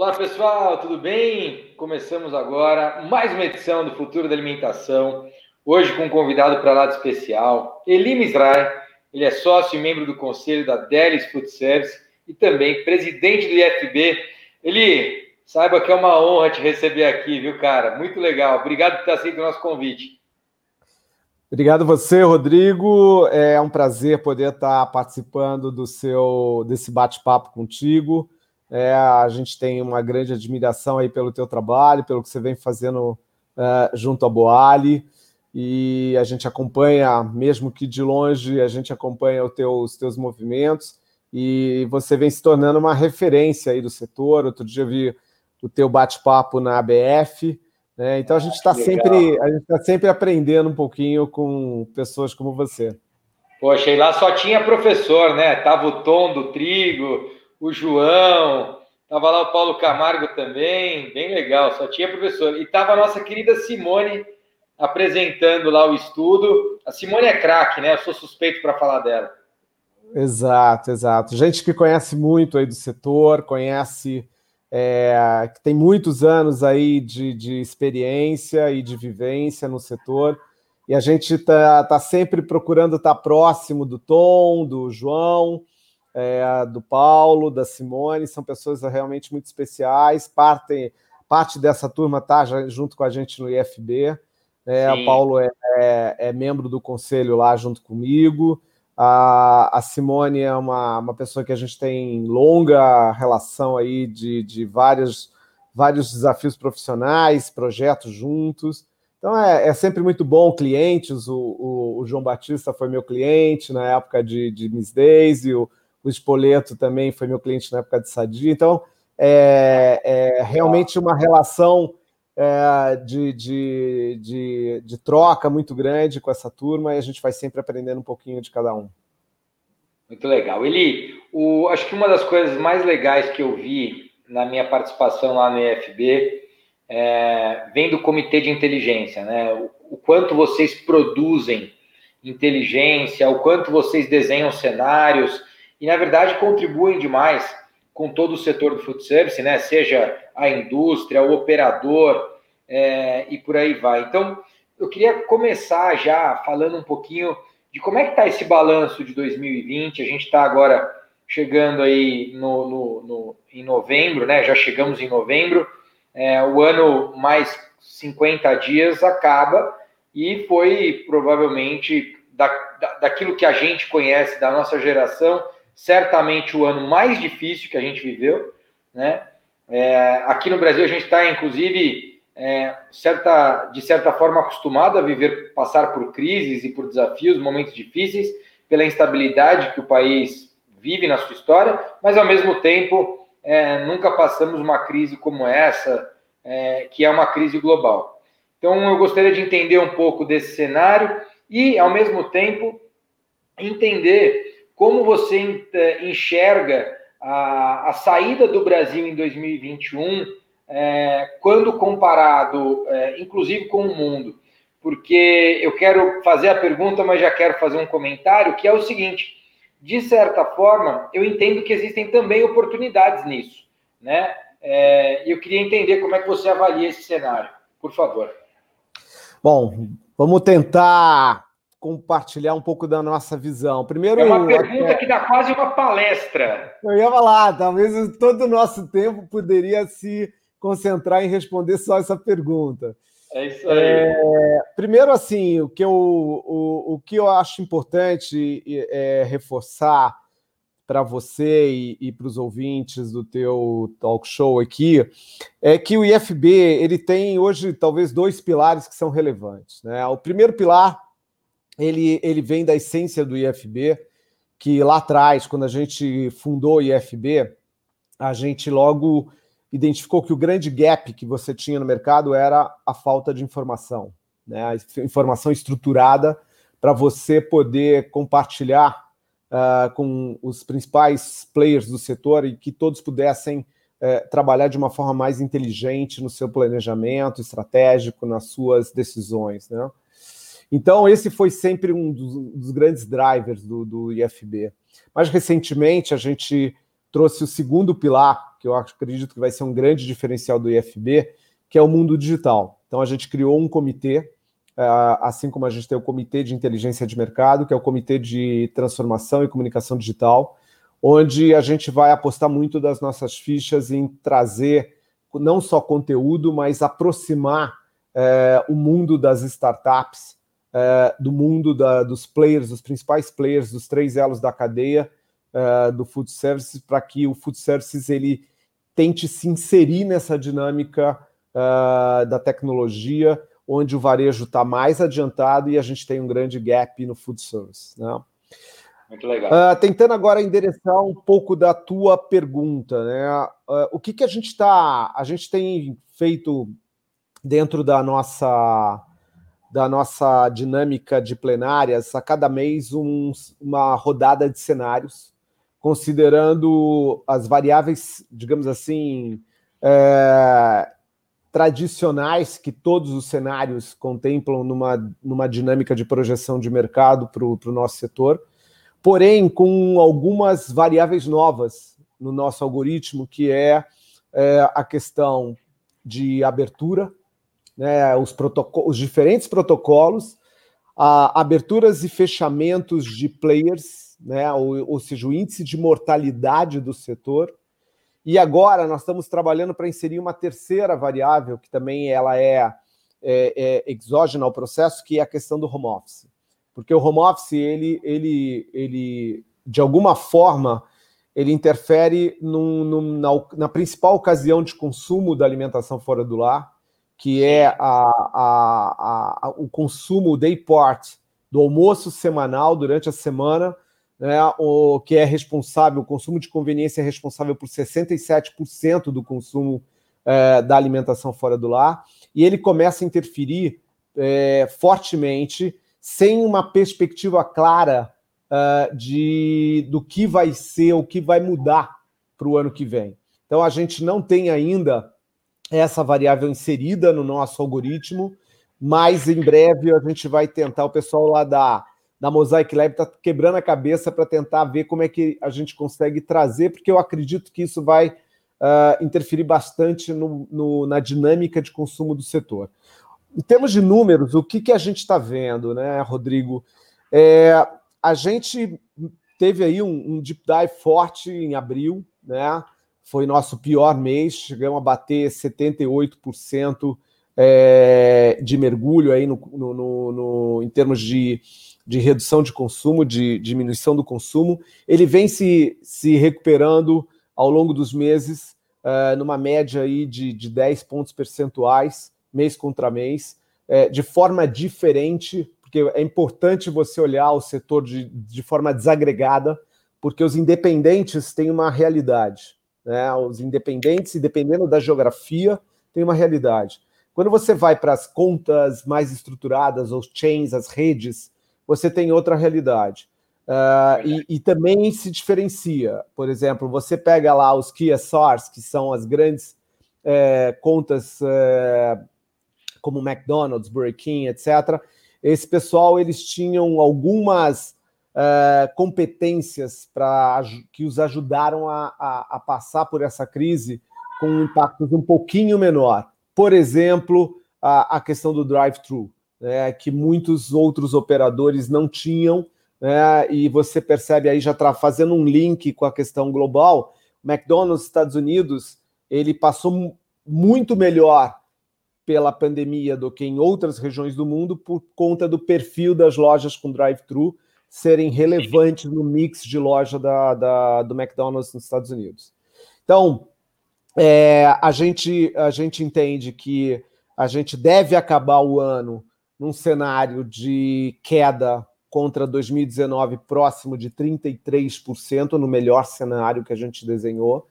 Olá pessoal, tudo bem? Começamos agora mais uma edição do Futuro da Alimentação. Hoje com um convidado para lá de especial, Eli Misrai. Ele é sócio e membro do conselho da Delis Food Service e também presidente do IFB. Eli, saiba que é uma honra te receber aqui, viu, cara? Muito legal. Obrigado por ter aceito o nosso convite. Obrigado você, Rodrigo. É um prazer poder estar participando do seu desse bate-papo contigo. É, a gente tem uma grande admiração aí pelo teu trabalho, pelo que você vem fazendo uh, junto à Boali, e a gente acompanha, mesmo que de longe, a gente acompanha teu, os teus movimentos, e você vem se tornando uma referência aí do setor. Outro dia eu vi o teu bate-papo na ABF, né? então a gente está ah, sempre, a gente tá sempre aprendendo um pouquinho com pessoas como você. Poxa, e lá só tinha professor, né? Tava o Tom do Trigo, o João, tava lá o Paulo Camargo também, bem legal, só tinha professor. E tava a nossa querida Simone apresentando lá o estudo. A Simone é craque, né? Eu sou suspeito para falar dela. Exato, exato. Gente que conhece muito aí do setor, conhece, é, que tem muitos anos aí de, de experiência e de vivência no setor. E a gente está tá sempre procurando estar tá próximo do Tom, do João, é, do Paulo, da Simone, são pessoas realmente muito especiais. Parte, parte dessa turma está junto com a gente no IFB. É, o Paulo é, é, é, membro do conselho lá junto comigo. A, a Simone é uma, uma pessoa que a gente tem longa relação aí de, de vários, vários desafios profissionais, projetos juntos. Então é, é sempre muito bom clientes. O, o, o, João Batista foi meu cliente na época de, de Miss Daisy, o, o Espoleto também foi meu cliente na época de Sadia. Então, é, é realmente uma relação é, de, de, de, de, troca muito grande com essa turma e a gente vai sempre aprendendo um pouquinho de cada um. Muito legal. Eli, o, acho que uma das coisas mais legais que eu vi na minha participação lá no EFB é, vem do comitê de inteligência, né? O, o quanto vocês produzem inteligência, o quanto vocês desenham cenários, e, na verdade, contribuem demais com todo o setor do food service, né? seja a indústria, o operador é, e por aí vai. Então, eu queria começar já falando um pouquinho de como é que está esse balanço de 2020. A gente está agora chegando aí no, no, no, em novembro, né? Já chegamos em novembro. É, o ano mais 50 dias acaba e foi provavelmente da, da, daquilo que a gente conhece da nossa geração certamente o ano mais difícil que a gente viveu, né? É, aqui no Brasil a gente está, inclusive, é, certa, de certa forma acostumado a viver, passar por crises e por desafios, momentos difíceis, pela instabilidade que o país vive na sua história, mas ao mesmo tempo é, nunca passamos uma crise como essa, é, que é uma crise global. Então eu gostaria de entender um pouco desse cenário e, ao mesmo tempo, entender como você eh, enxerga a, a saída do Brasil em 2021, é, quando comparado, é, inclusive com o mundo? Porque eu quero fazer a pergunta, mas já quero fazer um comentário, que é o seguinte: de certa forma, eu entendo que existem também oportunidades nisso, né? É, eu queria entender como é que você avalia esse cenário, por favor. Bom, vamos tentar compartilhar um pouco da nossa visão. Primeiro, é uma pergunta que dá quase uma palestra. Eu ia falar, talvez todo o nosso tempo poderia se concentrar em responder só essa pergunta. É isso aí. É, primeiro, assim, o que, eu, o, o que eu acho importante é reforçar para você e, e para os ouvintes do teu talk show aqui é que o IFB ele tem hoje talvez dois pilares que são relevantes. Né? O primeiro pilar ele, ele vem da essência do IFB, que lá atrás, quando a gente fundou o IFB, a gente logo identificou que o grande gap que você tinha no mercado era a falta de informação, né? A informação estruturada para você poder compartilhar uh, com os principais players do setor e que todos pudessem uh, trabalhar de uma forma mais inteligente no seu planejamento estratégico, nas suas decisões, né? Então, esse foi sempre um dos, dos grandes drivers do, do, IFB. Mais recentemente, a gente trouxe o segundo pilar, que eu acredito que vai ser um grande diferencial do IFB, que é o mundo digital. Então, a gente criou um comitê, é, assim como a gente tem o Comitê de Inteligência de Mercado, que é o Comitê de Transformação e Comunicação Digital, onde a gente vai apostar muito das nossas fichas em trazer não só conteúdo, mas aproximar é, o mundo das startups, é, do mundo da, dos players, dos principais players, dos três elos da cadeia é, do food services, para que o food services ele tente se inserir nessa dinâmica é, da tecnologia, onde o varejo está mais adiantado e a gente tem um grande gap no food service. Né? Muito legal. Uh, tentando agora endereçar um pouco da tua pergunta, né? Uh, o que, que a gente está. A gente tem feito dentro da nossa da nossa dinâmica de plenárias a cada mês um, uma rodada de cenários, considerando as variáveis, digamos assim, é, tradicionais que todos os cenários contemplam numa, numa dinâmica de projeção de mercado para o nosso setor porém com algumas variáveis novas no nosso algoritmo, que é, é a questão de abertura, né, os, os diferentes protocolos, a, aberturas e fechamentos de players, né, ou, ou seja, o índice de mortalidade do setor. E agora nós estamos trabalhando para inserir uma terceira variável, que também ela é, é, é exógena ao processo, que é a questão do home office porque o home office ele, ele, ele de alguma forma ele interfere num, num, na, na, principal ocasião de consumo da alimentação fora do lar, que é a, a, a, o consumo day part do almoço semanal durante a semana, né, o que é responsável, o consumo de conveniência é responsável por 67% do consumo é, da alimentação fora do lar, e ele começa a interferir é, fortemente sem uma perspectiva clara uh, de do que vai ser, o que vai mudar para o ano que vem. Então a gente não tem ainda essa variável inserida no nosso algoritmo, mas em breve a gente vai tentar, o pessoal lá da, da Mosaic Lab está quebrando a cabeça para tentar ver como é que a gente consegue trazer, porque eu acredito que isso vai uh, interferir bastante no, no, na dinâmica de consumo do setor. Em termos de números, o que, que a gente está vendo, né, Rodrigo? É, a gente teve aí um, um deep dive forte em abril, né? Foi nosso pior mês, chegamos a bater 78% é, de mergulho aí no, no, no, no, em termos de, de redução de consumo, de diminuição do consumo. Ele vem se, se recuperando ao longo dos meses, é, numa média aí de, de 10 pontos percentuais mês contra mês, é, de forma diferente, porque é importante você olhar o setor de, de forma desagregada, porque os independentes têm uma realidade. Né? Os independentes, dependendo da geografia, têm uma realidade. Quando você vai para as contas mais estruturadas, os chains, as redes, você tem outra realidade. Uh, e, e, também se diferencia. Por exemplo, você pega lá os QSRs, que são as grandes é, contas é, como McDonald's, Burger King, etc. Esse pessoal eles tinham algumas uh, competências para que os ajudaram a, a, a, passar por essa crise com impactos um pouquinho menor. Por exemplo, a, a questão do drive-thru, né, que muitos outros operadores não tinham, né, e você percebe aí já está fazendo um link com a questão global. McDonald's Estados Unidos ele passou muito melhor pela pandemia do que em outras regiões do mundo por conta do perfil das lojas com drive-thru serem relevantes no mix de loja da, da, do McDonald's nos Estados Unidos. Então, é, a, gente, a gente entende que a gente deve acabar o ano num cenário de queda contra 2019 próximo de 33%, no melhor cenário que a gente desenhou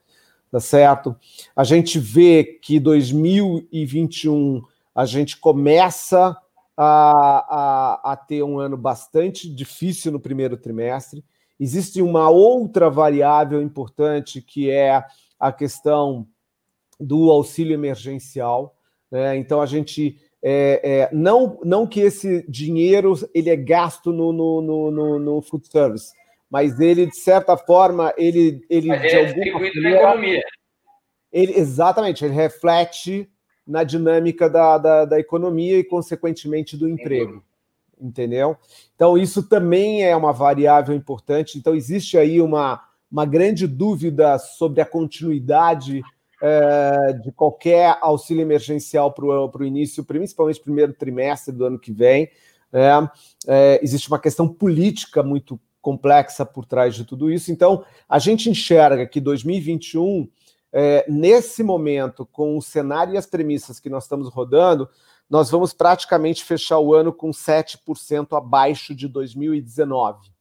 tá certo? A gente vê que 2021 a gente começa a, a, a ter um ano bastante difícil no primeiro trimestre. Existe uma outra variável importante que é a questão do auxílio emergencial. Né? Então a gente é, é, não, não que esse dinheiro ele é gasto no, no, no, no food service, mas ele, de certa forma, ele. ele mas ele é distribuído na economia. ele exatamente, ele reflete na dinâmica da, da, da economia e, consequentemente, do emprego. Entendeu? Então, isso também é uma variável importante. Então, existe aí uma, uma grande dúvida sobre a continuidade é, de qualquer auxílio emergencial para o início, principalmente primeiro trimestre do ano que vem. É, é, existe uma questão política muito complexa por trás de tudo isso. Então, a gente enxerga que 2021 é, nesse momento, com o cenário e as premissas que nós estamos rodando, nós vamos praticamente fechar o ano com 7% abaixo de 2019.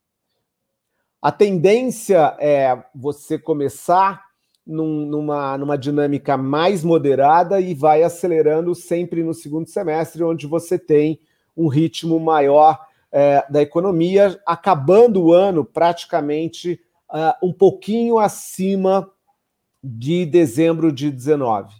A tendência é você começar num, numa, numa dinâmica mais moderada e vai acelerando sempre no segundo semestre, onde você tem um ritmo maior é, da economia, acabando o ano praticamente uh, um pouquinho acima de dezembro de 19.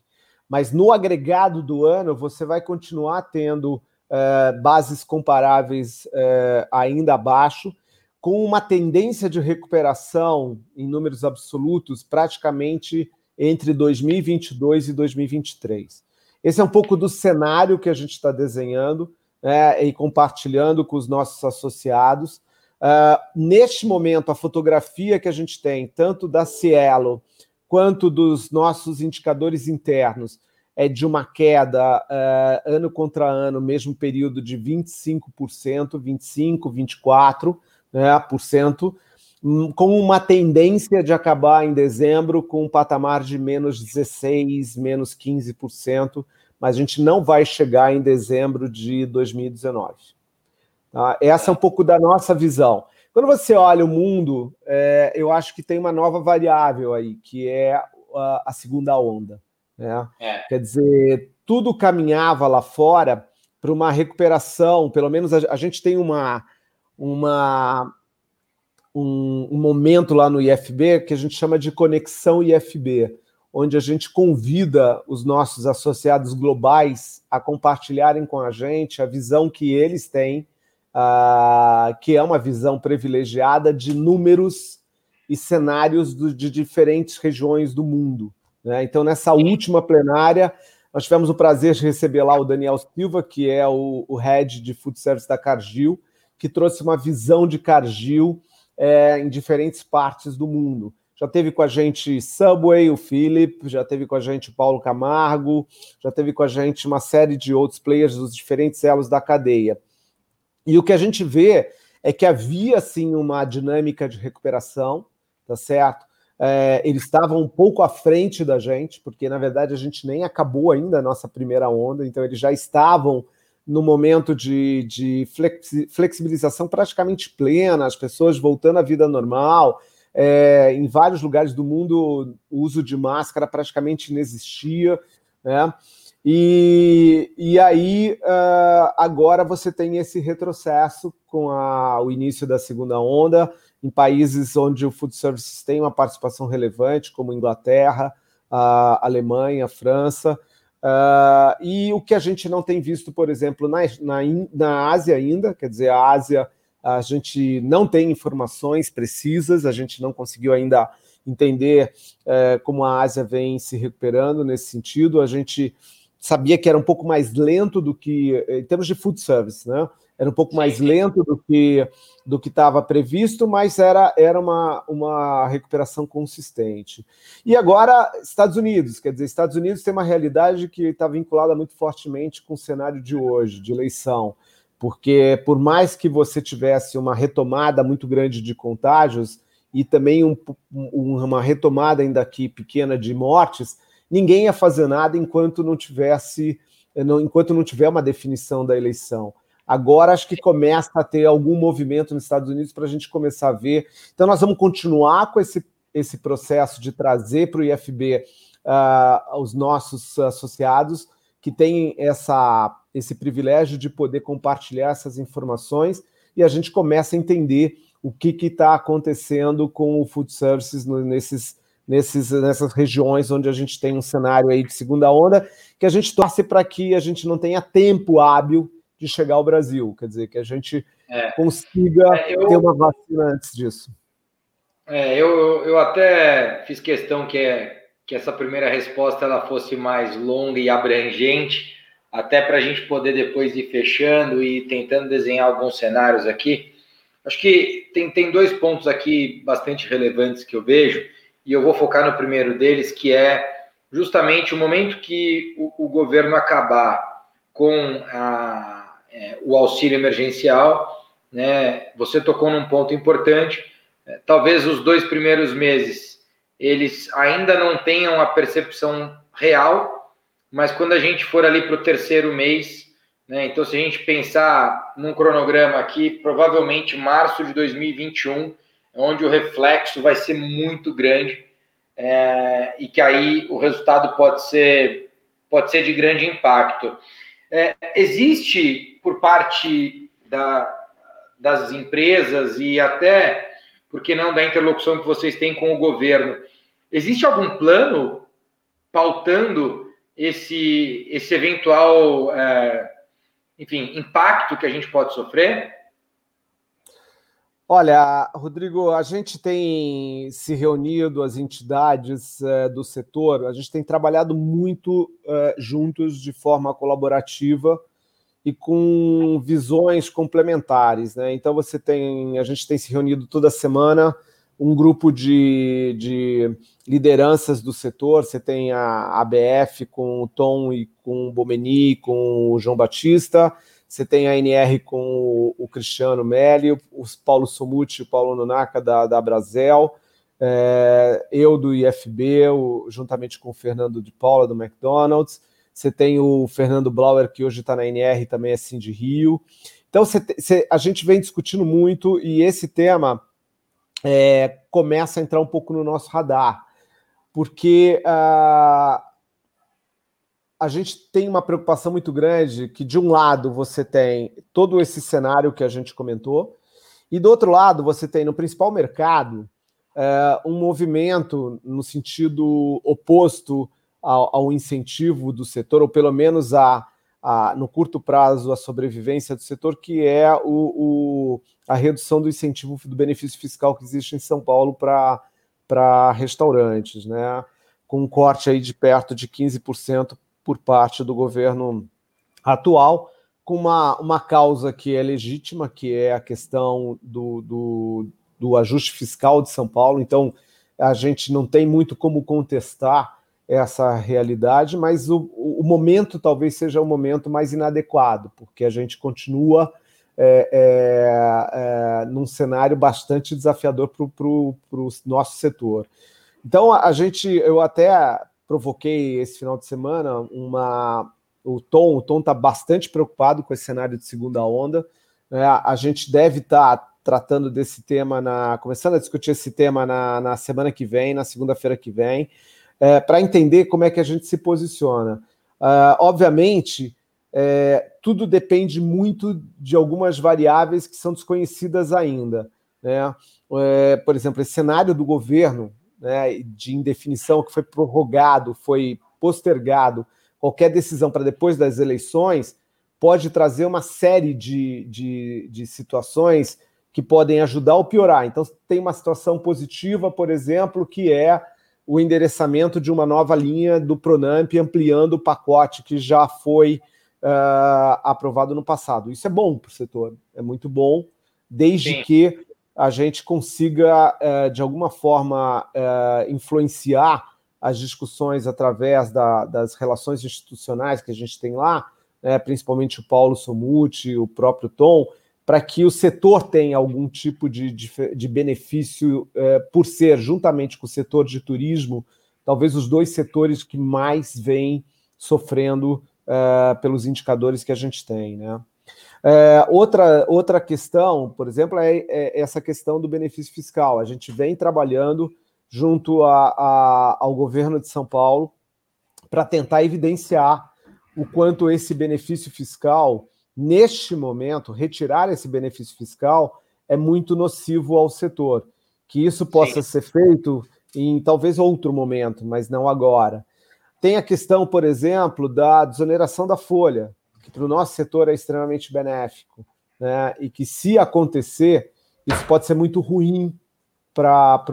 Mas no agregado do ano, você vai continuar tendo é, bases comparáveis é, ainda abaixo, com uma tendência de recuperação em números absolutos praticamente entre 2022 e 2023. Esse é um pouco do cenário que a gente está desenhando né, e compartilhando com os nossos associados. Uh, neste momento, a fotografia que a gente tem, tanto da Cielo quanto dos nossos indicadores internos, é de uma queda uh, ano contra ano, mesmo período de 25%, 25, 24%, né, por cento, hum, com uma tendência de acabar em dezembro com um patamar de menos 16, menos 15%, mas a gente não vai chegar em dezembro de 2019. Tá? Essa é um pouco da nossa visão. Quando você olha o mundo, é, eu acho que tem uma nova variável aí, que é a, a segunda onda. Né? É. Quer dizer, tudo caminhava lá fora para uma recuperação, pelo menos a, a gente tem uma, uma um, um, momento lá no IFB que a gente chama de conexão IFB, onde a gente convida os nossos associados globais a compartilharem com a gente a visão que eles têm uh, que é uma visão privilegiada de números e cenários do, de diferentes regiões do mundo. Né? Então, nessa última plenária, nós tivemos o prazer de receber lá o Daniel Silva, que é o, o head de food service da Cargill, que trouxe uma visão de Cargill é, em diferentes partes do mundo. Já teve com a gente Subway, o Philip, já teve com a gente Paulo Camargo, já teve com a gente uma série de outros players dos diferentes elos da cadeia. E o que a gente vê é que havia sim uma dinâmica de recuperação, tá certo? É, eles estavam um pouco à frente da gente, porque na verdade a gente nem acabou ainda a nossa primeira onda, então eles já estavam no momento de, de flexibilização praticamente plena, as pessoas voltando à vida normal. É, em vários lugares do mundo, o uso de máscara praticamente inexistia. Né? E, e aí, uh, agora você tem esse retrocesso com a, o início da segunda onda, em países onde o food services tem uma participação relevante, como Inglaterra, a Alemanha, a França. Uh, e o que a gente não tem visto, por exemplo, na, na, na Ásia ainda, quer dizer, a Ásia, a gente não tem informações precisas, a gente não conseguiu ainda entender uh, como a Ásia vem se recuperando nesse sentido. A gente sabia que era um pouco mais lento do que, em termos de food service, né? Era um pouco mais lento do que do que estava previsto, mas era, era uma, uma recuperação consistente. E agora, Estados Unidos, quer dizer, Estados Unidos tem uma realidade que está vinculada muito fortemente com o cenário de hoje, de eleição, porque por mais que você tivesse uma retomada muito grande de contágios e também um, uma retomada ainda aqui pequena de mortes, ninguém ia fazer nada enquanto não tivesse, enquanto não tiver uma definição da eleição. Agora acho que começa a ter algum movimento nos Estados Unidos para a gente começar a ver. Então nós vamos continuar com esse, esse processo de trazer para o IFB uh, os nossos associados que têm essa, esse privilégio de poder compartilhar essas informações e a gente começa a entender o que está acontecendo com o food services nesses nesses, nessas regiões onde a gente tem um cenário aí de segunda onda, que a gente torce para que a gente não tenha tempo hábil de chegar ao Brasil, quer dizer, que a gente é. consiga é, eu, ter uma vacina antes disso. É, eu, eu até fiz questão que é que essa primeira resposta ela fosse mais longa e abrangente, até para a gente poder depois ir fechando e tentando desenhar alguns cenários aqui. Acho que tem, tem dois pontos aqui bastante relevantes que eu vejo, e eu vou focar no primeiro deles, que é justamente o momento que o, o governo acabar com a, é, o auxílio emergencial, né? Você tocou num ponto importante. É, talvez os dois primeiros meses eles ainda não tenham a percepção real, mas quando a gente for ali para o terceiro mês, né? Então, se a gente pensar num cronograma aqui, provavelmente março de 2021, onde o reflexo vai ser muito grande é, e que aí o resultado pode ser, pode ser de grande impacto. É, existe por parte da, das empresas e até, por que não, da interlocução que vocês têm com o governo, existe algum plano pautando esse, esse eventual, é, enfim, impacto que a gente pode sofrer? Olha, Rodrigo, a gente tem se reunido, as entidades uh, do setor, a gente tem trabalhado muito uh, juntos de forma colaborativa e com visões complementares. Né? Então, você tem, a gente tem se reunido toda semana, um grupo de, de lideranças do setor, você tem a ABF com o Tom e com o Bomeni, com o João Batista, você tem a NR com o, Cristiano Melli, o Paulo Somuti e o Paulo Nonaka da, da Brasel, é, eu do IFB, o, juntamente com o Fernando de Paula do McDonald's. Você tem o Fernando Blauer, que hoje está na NR, também é Sim de Rio. Então, a gente vem discutindo muito e esse tema é, começa a entrar um pouco no nosso radar, porque uh, a gente tem uma preocupação muito grande que, de um lado, você tem todo esse cenário que a gente comentou, e do outro lado, você tem no principal mercado é, um movimento no sentido oposto ao, ao, incentivo do setor, ou pelo menos a, a, no curto prazo, a sobrevivência do setor, que é o, o, a redução do incentivo do benefício fiscal que existe em São Paulo para restaurantes, né? com um corte aí de perto de 15% por parte do governo atual, com uma, uma causa que é legítima, que é a questão do, do, do ajuste fiscal de São Paulo. Então, a gente não tem muito como contestar essa realidade, mas o, o momento talvez seja o momento mais inadequado, porque a gente continua é, é, é, num cenário bastante desafiador para o nosso setor. Então, a gente, eu até provoquei esse final de semana uma. O Tom, o Tom está bastante preocupado com esse cenário de segunda onda. É, a gente deve estar tá tratando desse tema na. começando a discutir esse tema na, na semana que vem, na segunda-feira que vem, é, para entender como é que a gente se posiciona. Uh, obviamente, é, tudo depende muito de algumas variáveis que são desconhecidas ainda. Né? É, por exemplo, esse cenário do governo né, de indefinição que foi prorrogado, foi postergado, qualquer decisão para depois das eleições, pode trazer uma série de, de, de situações que podem ajudar ou piorar. Então, tem uma situação positiva, por exemplo, que é o endereçamento de uma nova linha do Pronamp, ampliando o pacote que já foi uh, aprovado no passado. Isso é bom para o setor, é muito bom, desde Sim. que a gente consiga, é, de alguma forma, é, influenciar as discussões através da, das relações institucionais que a gente tem lá, né, principalmente o Paulo Somuti, o próprio Tom, para que o setor tenha algum tipo de benefício é, por ser, juntamente com o setor de turismo, talvez os dois setores que mais vêm sofrendo pelos indicadores que a gente tem. Né? É, outra, outra questão, por exemplo, é, é, essa questão do benefício fiscal. A gente vem trabalhando junto a, a, ao governo de São Paulo para tentar evidenciar o quanto esse benefício fiscal, neste momento, retirar esse benefício fiscal é muito nocivo ao setor. Que isso possa Sim. ser feito em talvez outro momento, mas não agora. Tem a questão, por exemplo, da desoneração da folha que para o nosso setor é extremamente benéfico, né? E que se acontecer, isso pode ser muito ruim para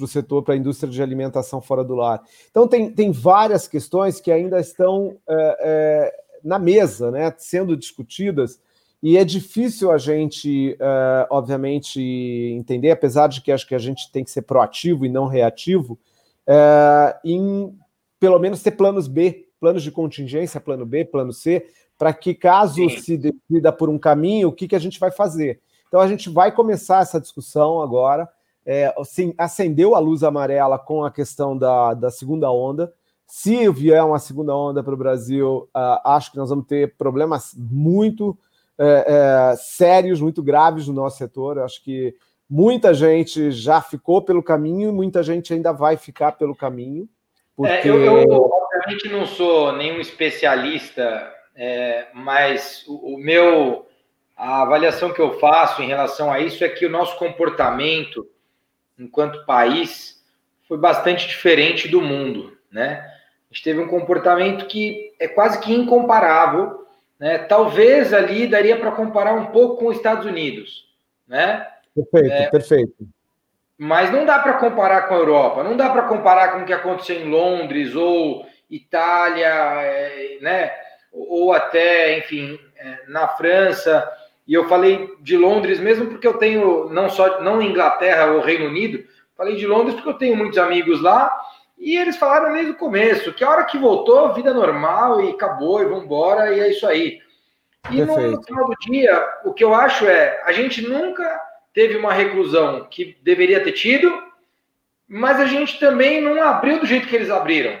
o setor, para a indústria de alimentação fora do lar. Então, tem, tem várias questões que ainda estão é, é, na mesa, né, sendo discutidas, e é difícil a gente, é, obviamente, entender, apesar de que acho que a gente tem que ser proativo e não reativo, é, em pelo menos ter planos B, planos de contingência, plano B, plano C, para que caso Sim. se decida por um caminho, o que, que a gente vai fazer. Então a gente vai começar essa discussão agora é, assim, acendeu a luz amarela com a questão da, da segunda onda. Se vier uma segunda onda para o Brasil, uh, acho que nós vamos ter problemas muito é, é, sérios, muito graves no nosso setor. acho que muita gente já ficou pelo caminho e muita gente ainda vai ficar pelo caminho. Porque... É, eu, eu, obviamente, não sou nenhum especialista, é, mas o, o meu a avaliação que eu faço em relação a isso é que o nosso comportamento enquanto país, foi bastante diferente do mundo, né? A gente teve um comportamento que é quase que incomparável, né? Talvez ali daria para comparar um pouco com os Estados Unidos, né? Perfeito, é, perfeito. Mas não dá para comparar com a Europa, não dá para comparar com o que aconteceu em Londres ou Itália, é, né? Ou até, enfim, é, na França. E eu falei de Londres mesmo porque eu tenho não só não Inglaterra ou Reino Unido, falei de Londres porque eu tenho muitos amigos lá e eles falaram desde o começo que a hora que voltou, vida normal e acabou e vamos embora e é isso aí. E no, no, final do dia, o que eu acho é, a gente nunca teve uma reclusão que deveria ter tido, mas a gente também não abriu do jeito que eles abriram,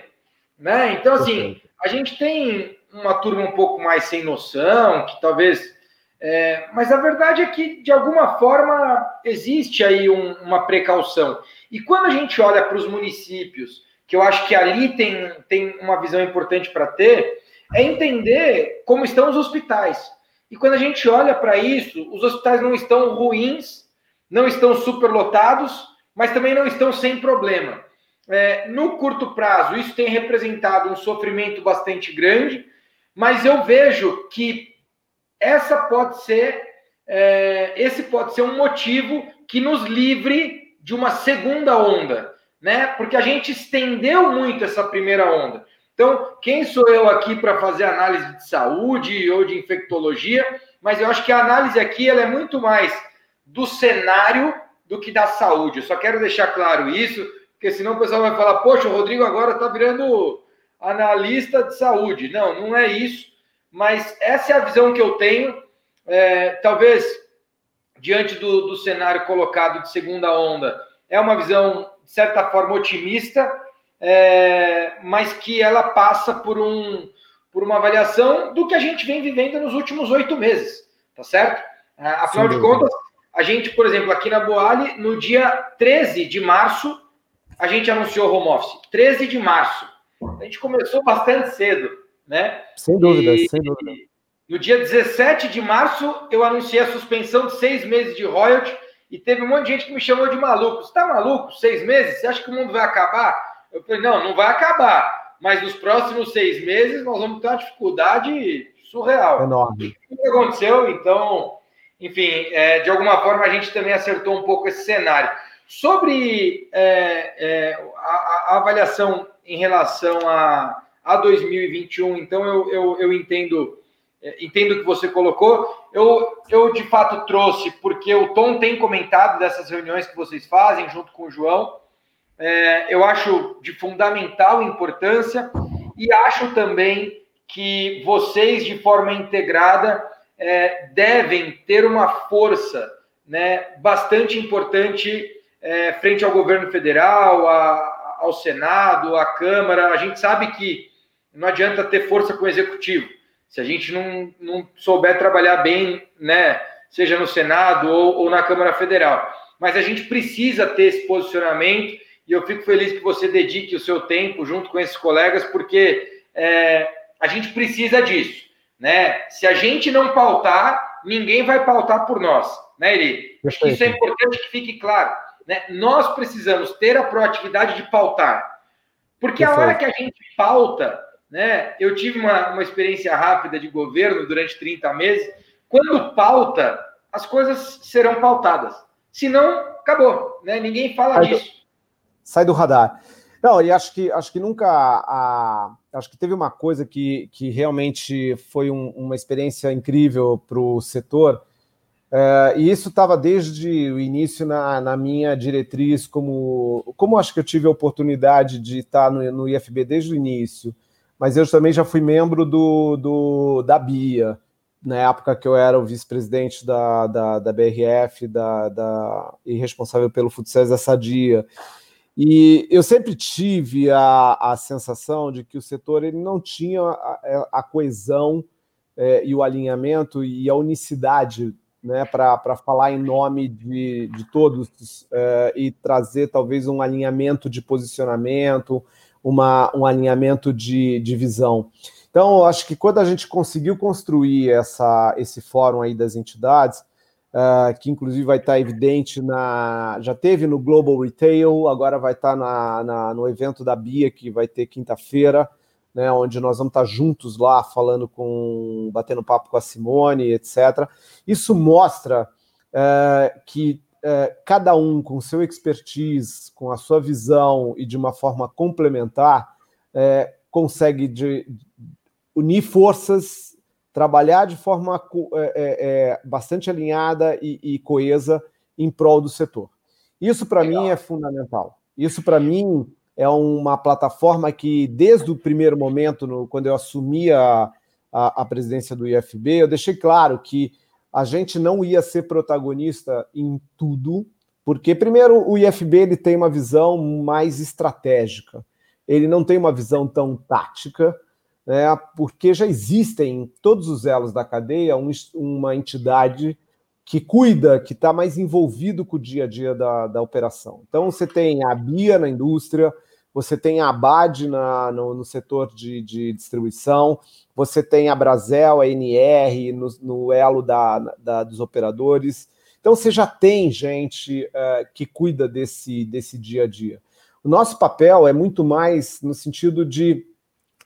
né? Então assim, a gente tem uma turma um pouco mais sem noção, que talvez é, mas a verdade é que, de alguma forma, existe aí um, uma precaução. E quando a gente olha para os municípios, que eu acho que ali tem, tem uma visão importante para ter, é entender como estão os hospitais. E quando a gente olha para isso, os hospitais não estão ruins, não estão superlotados, mas também não estão sem problema. É, no curto prazo, isso tem representado um sofrimento bastante grande, mas eu vejo que essa pode ser, é, esse pode ser um motivo que nos livre de uma segunda onda, né? Porque a gente estendeu muito essa primeira onda. Então, quem sou eu aqui para fazer análise de saúde ou de infectologia? Mas eu acho que a análise aqui ela é muito mais do cenário do que da saúde. Eu só quero deixar claro isso, porque senão o pessoal vai falar: poxa, o Rodrigo agora está virando analista de saúde. Não, não é isso mas essa é a visão que eu tenho. É, talvez, diante do, do cenário colocado de segunda onda, é uma visão, de certa forma, otimista, é, mas que ela passa por, um, por uma avaliação do que a gente vem vivendo nos últimos oito meses, tá certo? É, afinal Sim, de contas, a gente, por exemplo, aqui na Boali, no dia 13 de março, a gente anunciou home office. 13 de março. A gente começou bastante cedo né? Sem dúvida, e, sem dúvida. No dia 17 de março, eu anunciei a suspensão de seis meses de royalty e teve um monte de gente que me chamou de maluco. Você tá maluco? Seis meses? Você acha que o mundo vai acabar? Eu falei, não, não vai acabar. Mas nos próximos seis meses nós vamos ter uma dificuldade surreal. Enorme. O que aconteceu? Então, enfim, é, de alguma forma a gente também acertou um pouco esse cenário. Sobre é, é, a, a, avaliação em relação a, a 2021. Então, eu, eu, eu entendo é, entendo o que você colocou. Eu, eu, de fato, trouxe, porque o Tom tem comentado dessas reuniões que vocês fazem junto com o João. É, eu acho de fundamental importância e acho também que vocês, de forma integrada, é, devem ter uma força né, bastante importante é, frente ao governo federal, a, ao Senado, à Câmara. A gente sabe que não adianta ter força com o executivo. Se a gente não, não souber trabalhar bem, né, seja no Senado ou, ou na Câmara Federal. Mas a gente precisa ter esse posicionamento e eu fico feliz que você dedique o seu tempo junto com esses colegas, porque é, a gente precisa disso. Né? Se a gente não pautar, ninguém vai pautar por nós, né, Eli? Isso é importante que fique claro. Né? Nós precisamos ter a proatividade de pautar. Porque a hora que a gente pauta, né? Eu tive uma, uma experiência rápida de governo durante 30 meses. Quando pauta, as coisas serão pautadas. Senão, acabou, né? Ninguém fala sai disso. Do, sai do radar. Não, e acho que acho que nunca a, acho que teve uma coisa que, que realmente foi um, uma experiência incrível para o setor. É, e isso estava desde o início na, na, minha diretriz, como, como acho que eu tive a oportunidade de estar no, no IFB desde o início, mas eu também já fui membro do, do da BIA, na época que eu era o vice-presidente da, da, da, BRF da, da, e responsável pelo futsal da Sadia. E eu sempre tive a, a sensação de que o setor ele não tinha a, a coesão é, e o alinhamento e a unicidade né, para falar em nome de, de todos é, e trazer talvez um alinhamento de posicionamento, uma, um alinhamento de, de visão. Então, eu acho que quando a gente conseguiu construir essa, esse fórum aí das entidades, uh, que inclusive vai estar evidente na. Já teve no Global Retail, agora vai estar na, na no evento da Bia, que vai ter quinta-feira, né, onde nós vamos estar juntos lá, falando com. batendo papo com a Simone, etc. Isso mostra uh, que uh, cada um com seu expertise, com a sua visão e de uma forma complementar, consegue de, unir forças, trabalhar de forma é, é, é, bastante alinhada e, e, coesa em prol do setor. Isso, para mim, é fundamental. Isso, para mim, é uma plataforma que, desde o primeiro momento, no, quando eu assumi a, a, a presidência do IFB, eu deixei claro que a gente não ia ser protagonista em tudo, porque, primeiro, o IFB ele tem uma visão mais estratégica, ele não tem uma visão tão tática, né, porque já existem em todos os elos da cadeia um, uma entidade que cuida, que está mais envolvido com o dia a dia da, da operação. Então, você tem a BIA na indústria, você tem a ABAD na, no, no, setor de, de, distribuição, você tem a Brasel, a NR no, no elo da, da, dos operadores. Então, você já tem gente uh, que cuida desse, desse dia a dia. O nosso papel é muito mais no sentido de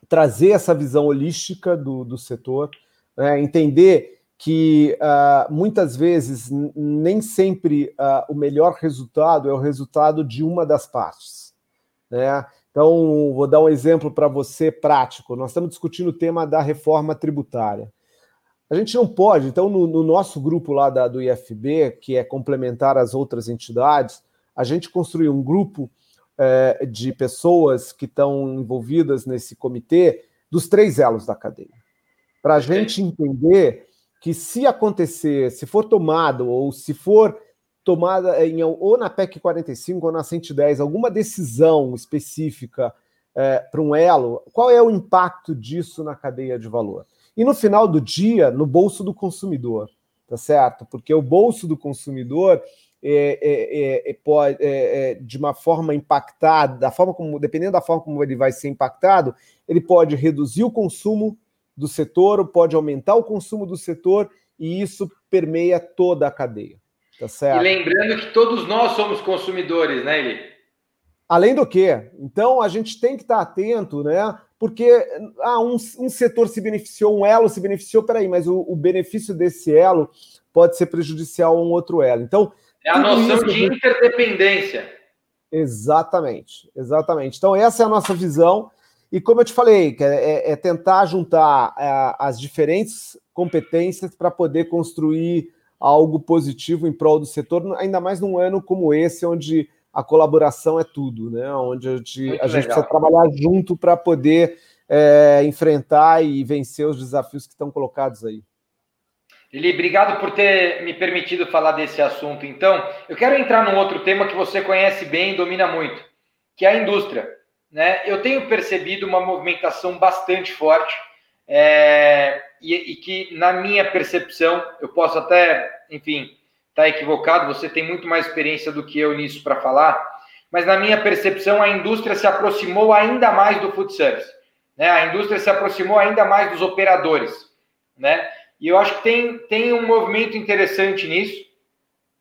trazer essa visão holística do, do setor, né, entender que uh, muitas vezes nem sempre uh, o melhor resultado é o resultado de uma das partes. Né? Então, vou dar um exemplo para você prático. Nós estamos discutindo o tema da reforma tributária. A gente não pode, então, no, no nosso grupo lá da, do IFB, que é complementar às outras entidades, a gente construiu um grupo é, de pessoas que estão envolvidas nesse comitê dos três elos da cadeia. Para a gente entender que se acontecer, se for tomado ou se for tomada em, ou na PEC 45 ou na 110 alguma decisão específica é, para um elo, qual é o impacto disso na cadeia de valor? E no final do dia, no bolso do consumidor, tá certo? Porque o bolso do consumidor é, é, é, pode, é, é, de uma forma impactada, da forma como, dependendo da forma como ele vai ser impactado, ele pode reduzir o consumo do setor, ou pode aumentar o consumo do setor, e isso permeia toda a cadeia. Tá certo? E lembrando que todos nós somos consumidores, né, Eli? Além do que, então a gente tem que estar atento, né? Porque ah, um, um setor se beneficiou, um elo se beneficiou, peraí, mas o, o benefício desse elo pode ser prejudicial a um outro elo. Então, é a noção de interdependência. Exatamente, exatamente. Então, essa é a nossa visão. E como eu te falei, é, é tentar juntar é, as diferentes competências para poder construir algo positivo em prol do setor, ainda mais num ano como esse, onde a colaboração é tudo, né? Onde a gente, a gente precisa trabalhar junto para poder é, enfrentar e vencer os desafios que estão colocados aí. Lili, obrigado por ter me permitido falar desse assunto. Então, eu quero entrar num outro tema que você conhece bem e domina muito, que é a indústria. Né? Eu tenho percebido uma movimentação bastante forte é, e, e, que, na minha percepção, eu posso até, enfim, estar tá equivocado, você tem muito mais experiência do que eu nisso para falar, mas na minha percepção, a indústria se aproximou ainda mais do food service. Né? A indústria se aproximou ainda mais dos operadores. Né? E eu acho que tem, tem um movimento interessante nisso,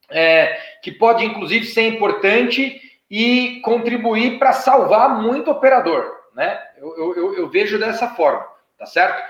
é, que pode inclusive ser importante e contribuir para salvar muito operador, né? Eu, eu, eu, vejo dessa forma, tá certo?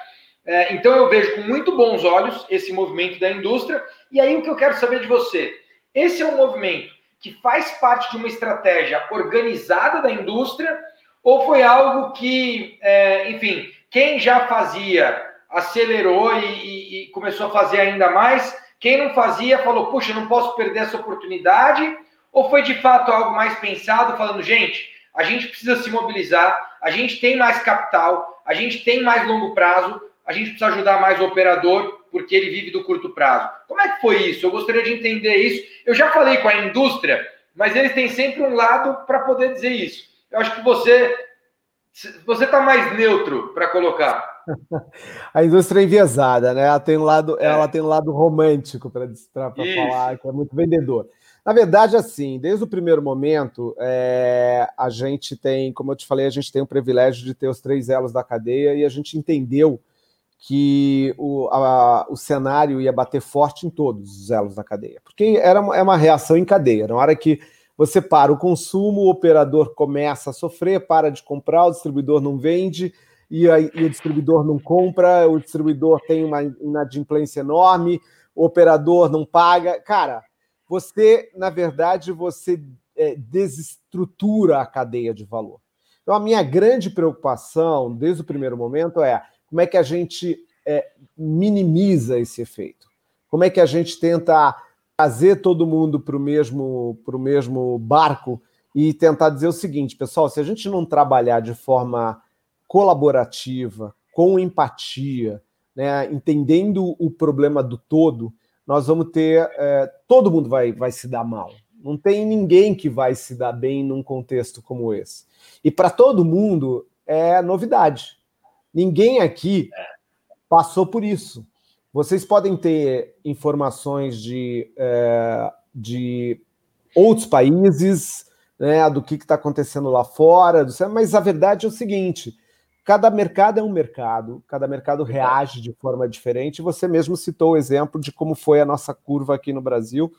É, então eu vejo com muito bons olhos esse movimento da indústria. E aí o que eu quero saber de você? Esse é um movimento que faz parte de uma estratégia organizada da indústria ou foi algo que, é, enfim, quem já fazia acelerou e, e, e, começou a fazer ainda mais? Quem não fazia falou, puxa, não posso perder essa oportunidade? Ou foi de fato algo mais pensado, falando, gente, a gente precisa se mobilizar, a gente tem mais capital, a gente tem mais longo prazo, a gente precisa ajudar mais o operador, porque ele vive do curto prazo. Como é que foi isso? Eu gostaria de entender isso. Eu já falei com a indústria, mas eles têm sempre um lado para poder dizer isso. Eu acho que você você está mais neutro para colocar. A indústria é enviesada, né? Ela tem um lado, é. ela tem um lado romântico para falar, que é muito vendedor. Na verdade, assim, desde o primeiro momento, é, a gente tem, como eu te falei, a gente tem o privilégio de ter os três elos da cadeia e a gente entendeu que o, a, o cenário ia bater forte em todos os elos da cadeia, porque era uma, é uma reação em cadeia. Na hora que você para o consumo, o operador começa a sofrer, para de comprar, o distribuidor não vende, e, aí, e o distribuidor não compra, o distribuidor tem uma inadimplência enorme, o operador não paga. Cara, você, na verdade, você é, desestrutura a cadeia de valor. Então, a minha grande preocupação, desde o primeiro momento, é como é que a gente é, minimiza esse efeito? Como é que a gente tenta trazer todo mundo para o mesmo, mesmo barco e tentar dizer o seguinte, pessoal: se a gente não trabalhar de forma colaborativa, com empatia, né, entendendo o problema do todo, nós vamos ter. É, todo mundo vai, vai se dar mal. Não tem ninguém que vai se dar bem num contexto como esse. E para todo mundo é novidade. Ninguém aqui passou por isso. Vocês podem ter informações de, é, de outros países, né, do que está acontecendo lá fora, mas a verdade é o seguinte: cada mercado é um mercado, cada mercado reage de forma diferente. Você mesmo citou o exemplo de como foi a nossa curva aqui no Brasil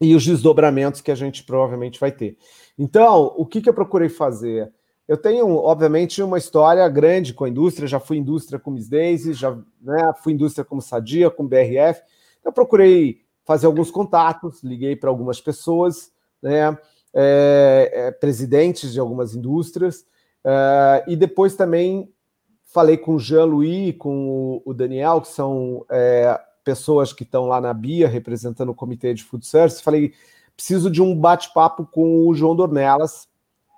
e os desdobramentos que a gente provavelmente vai ter. Então, o que, que eu procurei fazer? Eu tenho, obviamente, uma história grande com a indústria, já fui indústria com Miss Daisy, já né, fui indústria como Sadia, com BRF. Eu procurei fazer alguns contatos, liguei para algumas pessoas, né, é, é, presidentes de algumas indústrias, é, e depois também falei com o Jean-Louis, com o, Daniel, que são é, pessoas que estão lá na BIA, representando o Comitê de Food Service. Falei, preciso de um bate-papo com o João Dornelas,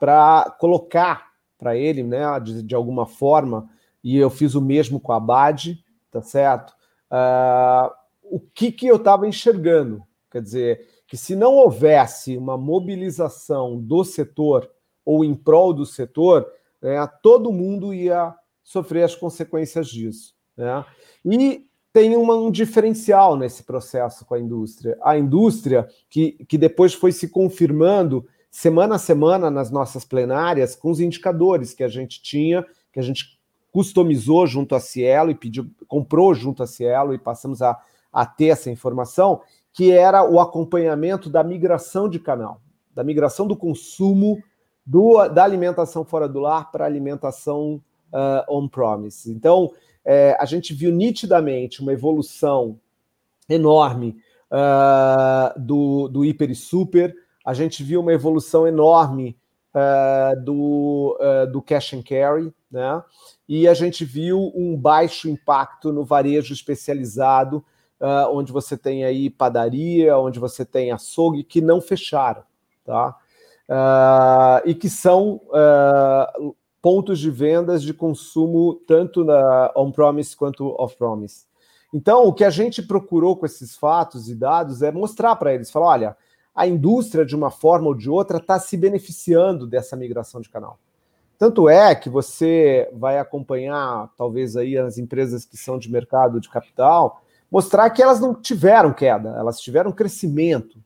para colocar para ele, né, de, de, alguma forma, e eu fiz o mesmo com a Abad, tá certo? Uh, o que, que eu estava enxergando? Quer dizer, que se não houvesse uma mobilização do setor ou em prol do setor, né, todo mundo ia sofrer as consequências disso. Né? E tem uma, um diferencial nesse processo com a indústria. A indústria, que, que depois foi se confirmando semana a semana nas nossas plenárias com os indicadores que a gente tinha, que a gente customizou junto à Cielo e pediu, comprou junto à Cielo e passamos a, a ter essa informação, que era o acompanhamento da migração de canal, da migração do consumo do, da alimentação fora do lar para alimentação uh, on-promise. Então, é, a gente viu nitidamente uma evolução enorme uh, do, do hiper e super, a gente viu uma evolução enorme uh, do, uh, do cash and carry, né? E a gente viu um baixo impacto no varejo especializado, uh, onde você tem aí padaria, onde você tem açougue, que não fecharam, tá? e que são pontos de vendas de consumo tanto na on-promise quanto off-promise. Então, o que a gente procurou com esses fatos e dados é mostrar para eles, falar, olha, a indústria, de uma forma ou de outra, está se beneficiando dessa migração de canal. Tanto é que você vai acompanhar, talvez, aí as empresas que são de mercado de capital, mostrar que elas não tiveram queda, elas tiveram crescimento.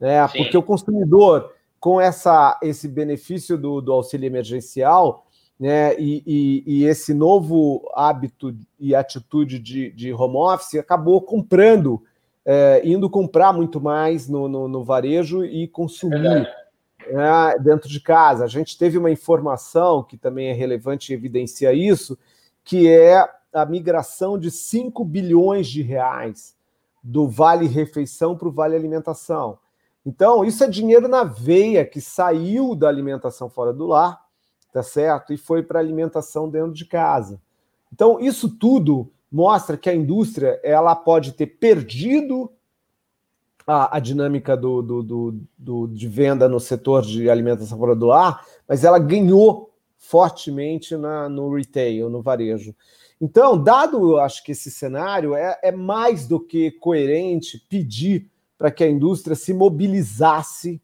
Né? Porque o consumidor, com essa, esse benefício do, do auxílio emergencial, né, e, e, e, esse novo hábito e atitude de, de home office acabou comprando é, indo comprar muito mais no, no, no varejo e consumir é, dentro de casa. A gente teve uma informação que também é relevante e evidencia isso, que é a migração de 5 bilhões de reais do vale refeição para o vale alimentação. Então, isso é dinheiro na veia que saiu da alimentação fora do lar, tá certo? E foi para alimentação dentro de casa. Então, isso tudo mostra que a indústria ela pode ter perdido a, a dinâmica do, do, do, do, de venda no setor de alimentação fora do lar, mas ela ganhou fortemente na, no retail, no varejo. Então, dado, acho que esse cenário, é, é mais do que coerente pedir para que a indústria se mobilizasse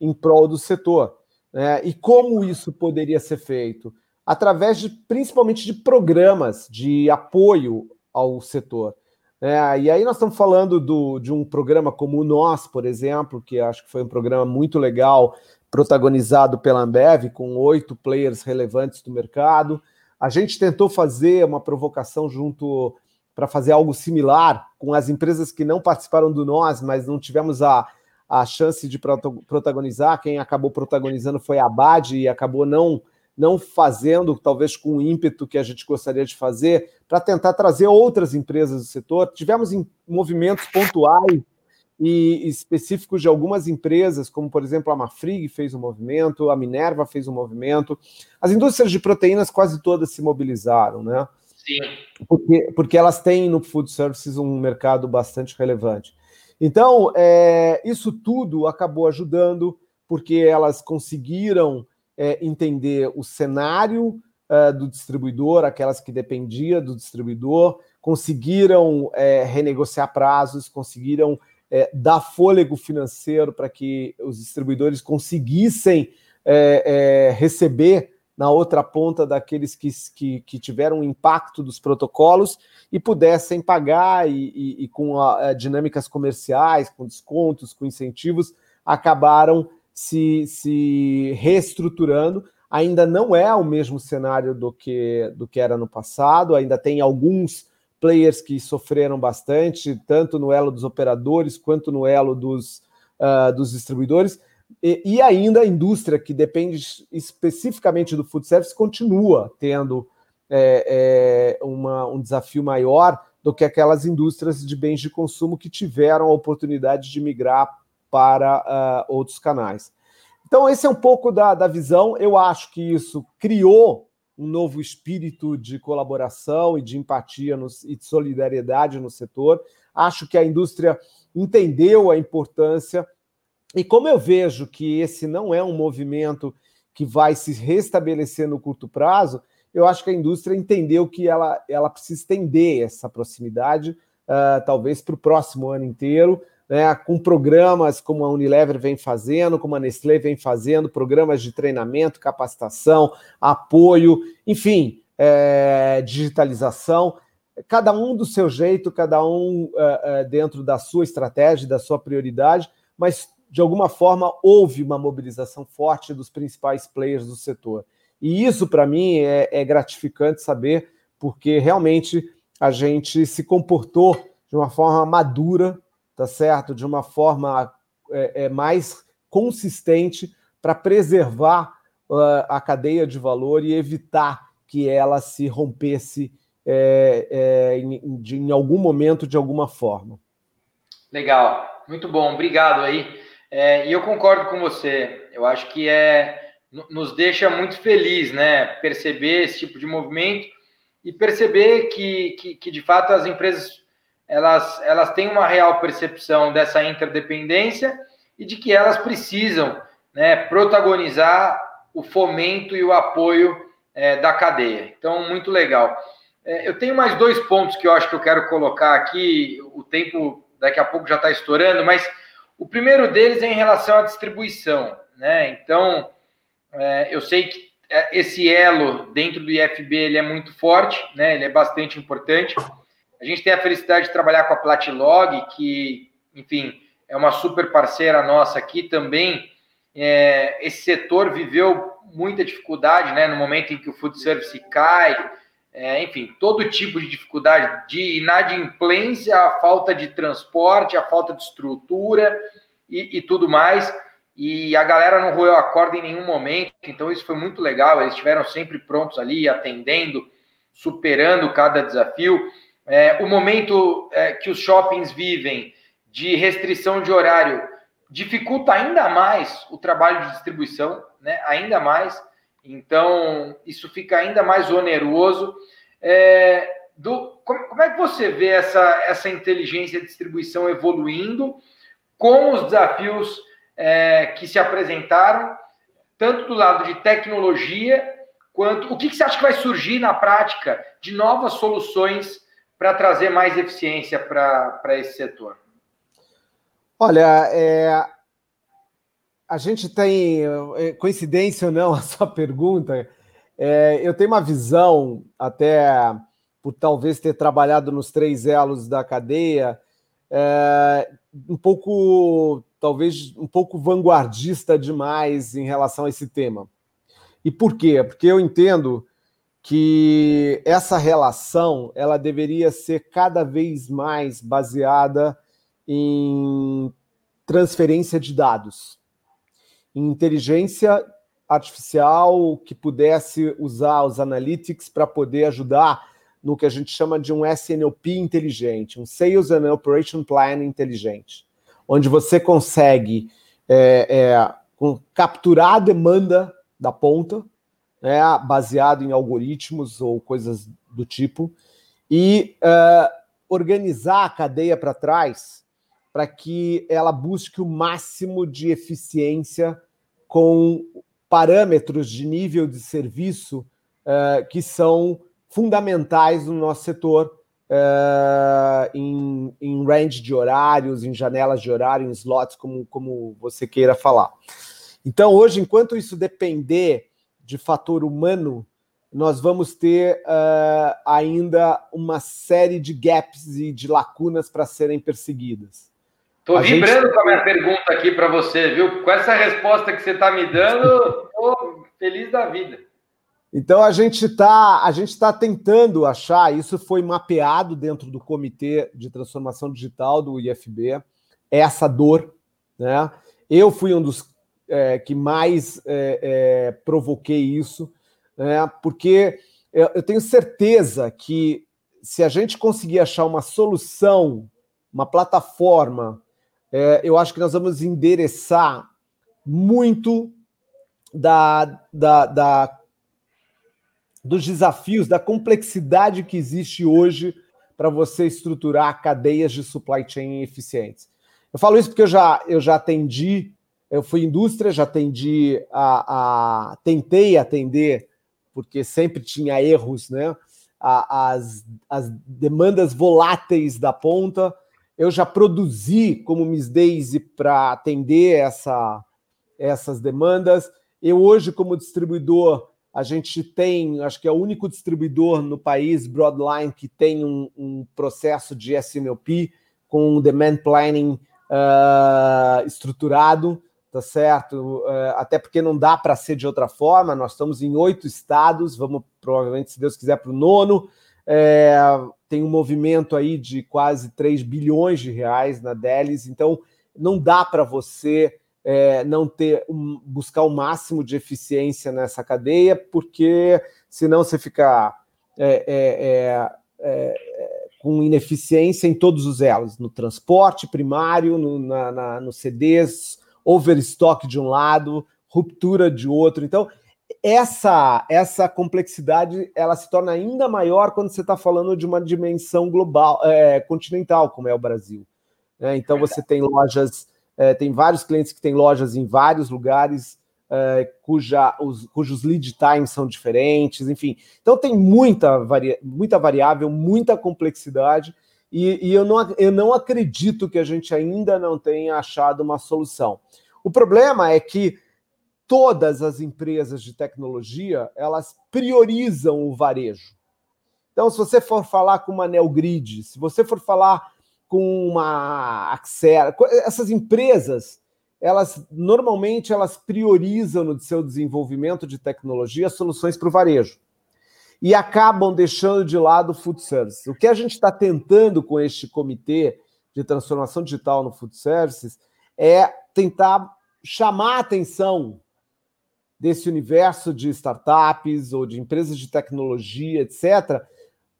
em prol do setor. Né? E como isso poderia ser feito? Através de, principalmente de programas de apoio ao setor. É, e aí nós estamos falando do, de um programa como o Nós, por exemplo, que acho que foi um programa muito legal, protagonizado pela Ambev, com oito players relevantes do mercado. A gente tentou fazer uma provocação junto para fazer algo similar com as empresas que não participaram do Nós, mas não tivemos a, a chance de protagonizar. Quem acabou protagonizando foi a Abad e acabou não não fazendo, talvez com o ímpeto que a gente gostaria de fazer, para tentar trazer outras empresas do setor. Tivemos movimentos pontuais e específicos de algumas empresas, como por exemplo a Mafrig fez um movimento, a Minerva fez um movimento. As indústrias de proteínas quase todas se mobilizaram, né? Sim. Porque, porque elas têm no food services um mercado bastante relevante. Então, é, isso tudo acabou ajudando, porque elas conseguiram é, entender o cenário é, do distribuidor, aquelas que dependiam do distribuidor, conseguiram é, renegociar prazos, conseguiram é, dar fôlego financeiro para que os distribuidores conseguissem é, é, receber na outra ponta daqueles que, que, que, tiveram impacto dos protocolos e pudessem pagar e, e, e com a, a, dinâmicas comerciais, com descontos, com incentivos, acabaram se, se reestruturando. Ainda não é o mesmo cenário do que, do que era no passado, ainda tem alguns players que sofreram bastante, tanto no elo dos operadores quanto no elo dos, uh, dos distribuidores. E, e, ainda a indústria, que depende especificamente do food service, continua tendo é, é, uma, um desafio maior do que aquelas indústrias de bens de consumo que tiveram a oportunidade de migrar para uh, outros canais. Então, esse é um pouco da, da visão. Eu acho que isso criou um novo espírito de colaboração e de empatia no, e de solidariedade no setor. Acho que a indústria entendeu a importância. E como eu vejo que esse não é um movimento que vai se restabelecer no curto prazo, eu acho que a indústria entendeu que ela, ela precisa estender essa proximidade, uh, talvez para o próximo ano inteiro, né, com programas como a Unilever vem fazendo, como a Nestlé vem fazendo, programas de treinamento, capacitação, apoio, enfim, é, digitalização, cada um do seu jeito, cada um é, é, dentro da sua estratégia, da sua prioridade, mas de alguma forma houve uma mobilização forte dos principais players do setor. E isso, para mim, é, é gratificante saber, porque realmente a gente se comportou de uma forma madura tá certo? De uma forma é, é mais consistente para preservar uh, a cadeia de valor e evitar que ela se rompesse é, é, em, de, em, algum momento, de alguma forma. Legal, muito bom, obrigado aí. É, e eu concordo com você. Eu acho que é nos deixa muito feliz, né? Perceber esse tipo de movimento e perceber que, que, que de fato as empresas elas, elas têm uma real percepção dessa interdependência e de que elas precisam né, protagonizar o fomento e o apoio é, da cadeia. Então, muito legal. É, eu tenho mais dois pontos que eu acho que eu quero colocar aqui. O tempo daqui a pouco já está estourando, mas o primeiro deles é em relação à distribuição. Né? Então, é, eu sei que é, esse elo dentro do IFB ele é muito forte, né? ele é bastante importante. A gente tem a felicidade de trabalhar com a Platilog, que, enfim, é uma super parceira nossa aqui também. É, esse setor viveu muita dificuldade, né, no momento em que o food service cai, é, enfim, todo tipo de dificuldade, de inadimplência, a falta de transporte, a falta de estrutura e, e tudo mais. E a galera não roeu a corda em nenhum momento, então isso foi muito legal. Eles estiveram sempre prontos ali, atendendo, superando cada desafio. É, o momento é, que os shoppings vivem de restrição de horário dificulta ainda mais o trabalho de distribuição, né? ainda mais. Então, isso fica ainda mais oneroso. É, do, como, como, é que você vê essa, essa inteligência de distribuição evoluindo com os desafios é, que se apresentaram, tanto do lado de tecnologia, quanto o que, que você acha que vai surgir na prática de novas soluções para trazer mais eficiência para esse setor? Olha, é, a gente tem, é, coincidência ou não, a sua pergunta, é, eu tenho uma visão, até por talvez ter trabalhado nos três elos da cadeia, é, um pouco, talvez um pouco vanguardista demais em relação a esse tema. E por quê? Porque eu entendo que essa relação ela deveria ser cada vez mais baseada em transferência de dados, em inteligência artificial que pudesse usar os analytics para poder ajudar no que a gente chama de um SNOP inteligente, um Sales and Operation Plan inteligente, onde você consegue é, é, capturar a demanda da ponta, né, baseado em algoritmos ou coisas do tipo, e uh, organizar a cadeia para trás para que ela busque o máximo de eficiência com parâmetros de nível de serviço uh, que são fundamentais no nosso setor uh, em, em, range de horários, em janelas de horário, em slots, como, como você queira falar. Então, hoje, enquanto isso depender de fator humano, nós vamos ter uh, ainda uma série de gaps e de lacunas para serem perseguidas. Estou vibrando gente... com a minha pergunta aqui para você, viu? Com essa resposta que você está me dando, estou feliz da vida. Então a gente está a gente está tentando achar. Isso foi mapeado dentro do comitê de transformação digital do IFB. Essa dor, né? Eu fui um dos é, que mais é, é, provoquei isso, né? Porque eu, tenho certeza que se a gente conseguir achar uma solução, uma plataforma, é, eu acho que nós vamos endereçar muito da, da, da dos desafios, da complexidade que existe hoje para você estruturar cadeias de supply chain eficientes. Eu falo isso porque eu já, eu já atendi, eu fui indústria, já atendi a, a tentei atender, porque sempre tinha erros, né? A, as, as demandas voláteis da ponta. Eu já produzi como Miss Daisy para atender essa, essas demandas. Eu hoje, como distribuidor, a gente tem, acho que é o único distribuidor no país, Broadline, que tem um, um processo de SNOP com demand planning uh, estruturado, tá certo? Uh, até porque não dá para ser de outra forma. Nós estamos em oito estados, vamos provavelmente, se Deus quiser, para o nono. É, tem um movimento aí de quase 3 bilhões de reais na Delis, então não dá para você é, não ter um, buscar o máximo de eficiência nessa cadeia, porque senão você fica é, com ineficiência em todos os elos, no transporte primário, no, na, na, no CDs, overstock de um lado, ruptura de outro. Então, essa essa complexidade ela se torna ainda maior quando você está falando de uma dimensão global, é, continental, como é o Brasil. Né? Então, você tem lojas é, tem vários clientes que têm lojas em vários lugares, é, cuja, os, cujos lead times são diferentes, enfim. Então tem muita, vari, muita variável, muita complexidade, e, e eu, não, eu não acredito que a gente ainda não tenha achado uma solução. O problema é que todas as empresas de tecnologia elas priorizam o varejo. Então, se você for falar com uma Neogrid, se você for falar com uma Axera. Essas empresas, elas normalmente elas priorizam no seu desenvolvimento de tecnologia soluções para o varejo e acabam deixando de lado o food service. O que a gente está tentando com este comitê de transformação digital no food services é tentar chamar a atenção desse universo de startups ou de empresas de tecnologia, etc.,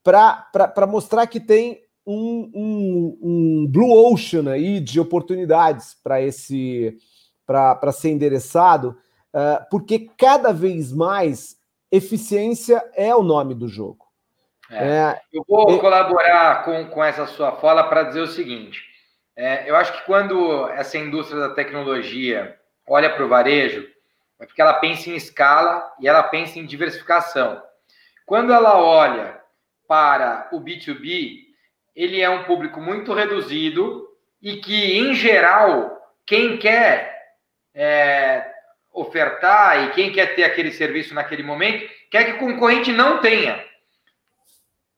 para mostrar que tem um, um, um, blue ocean aí de oportunidades para esse para ser endereçado, uh, porque cada vez mais eficiência é o nome do jogo. É. É, eu vou colaborar com, com essa sua fala para dizer o seguinte: é, eu acho que quando essa indústria da tecnologia olha para o varejo, é porque ela pensa em escala e ela pensa em diversificação. Quando ela olha para o B2B, ele é um público muito reduzido e que, em geral, quem quer é, ofertar e quem quer ter aquele serviço naquele momento, quer que o concorrente não tenha.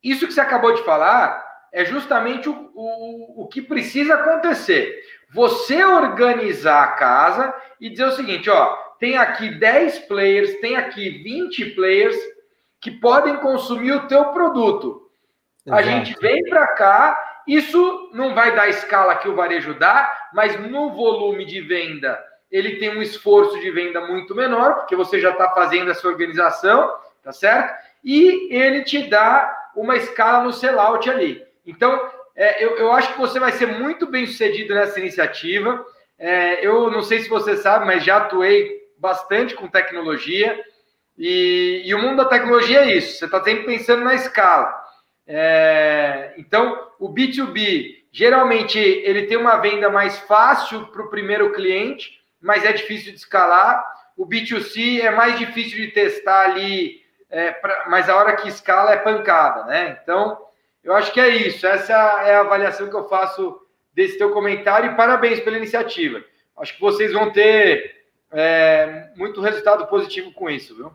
Isso que você acabou de falar é justamente o, o, o que precisa acontecer. Você organizar a casa e dizer o seguinte: ó, tem aqui 10 players, tem aqui 20 players que podem consumir o teu produto. Exato. A gente vem para cá, isso não vai dar a escala que o varejo dá, mas no volume de venda ele tem um esforço de venda muito menor, porque você já está fazendo essa organização, tá certo? E ele te dá uma escala no sellout ali. Então, é, eu, eu acho que você vai ser muito bem sucedido nessa iniciativa. É, eu não sei se você sabe, mas já atuei bastante com tecnologia. E, e o mundo da tecnologia é isso, você está sempre pensando na escala. É, então, o B2B, geralmente, ele tem uma venda mais fácil para o primeiro cliente, mas é difícil de escalar. O B2C é mais difícil de testar ali, é, pra, mas a hora que escala é pancada, né? Então, eu acho que é isso. Essa é a avaliação que eu faço desse teu comentário e parabéns pela iniciativa. Acho que vocês vão ter é, muito resultado positivo com isso, viu?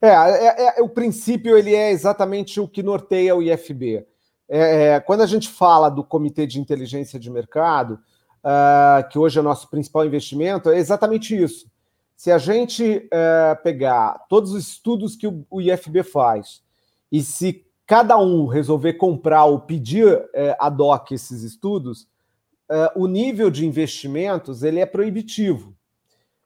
É, é, é, o princípio ele é exatamente o que norteia o IFB. É, é, quando a gente fala do Comitê de Inteligência de Mercado, uh, que hoje é o nosso principal investimento, é exatamente isso. Se a gente uh, pegar todos os estudos que o, o, IFB faz e se cada um resolver comprar ou pedir uh, ad hoc esses estudos, uh, o nível de investimentos ele é proibitivo.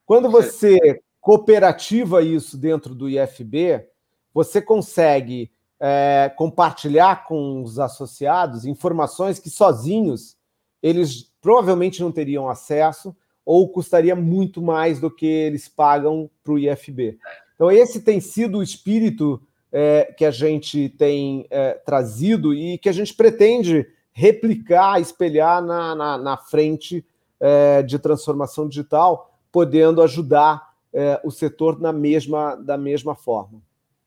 Quando você cooperativa isso dentro do IFB, você consegue é, compartilhar com os associados informações que sozinhos eles provavelmente não teriam acesso ou custaria muito mais do que eles pagam para o IFB. Então, esse tem sido o espírito é, que a gente tem é, trazido e que a gente pretende replicar, espelhar na, na, na frente é, de transformação digital, podendo ajudar é, o setor na mesma, da mesma forma.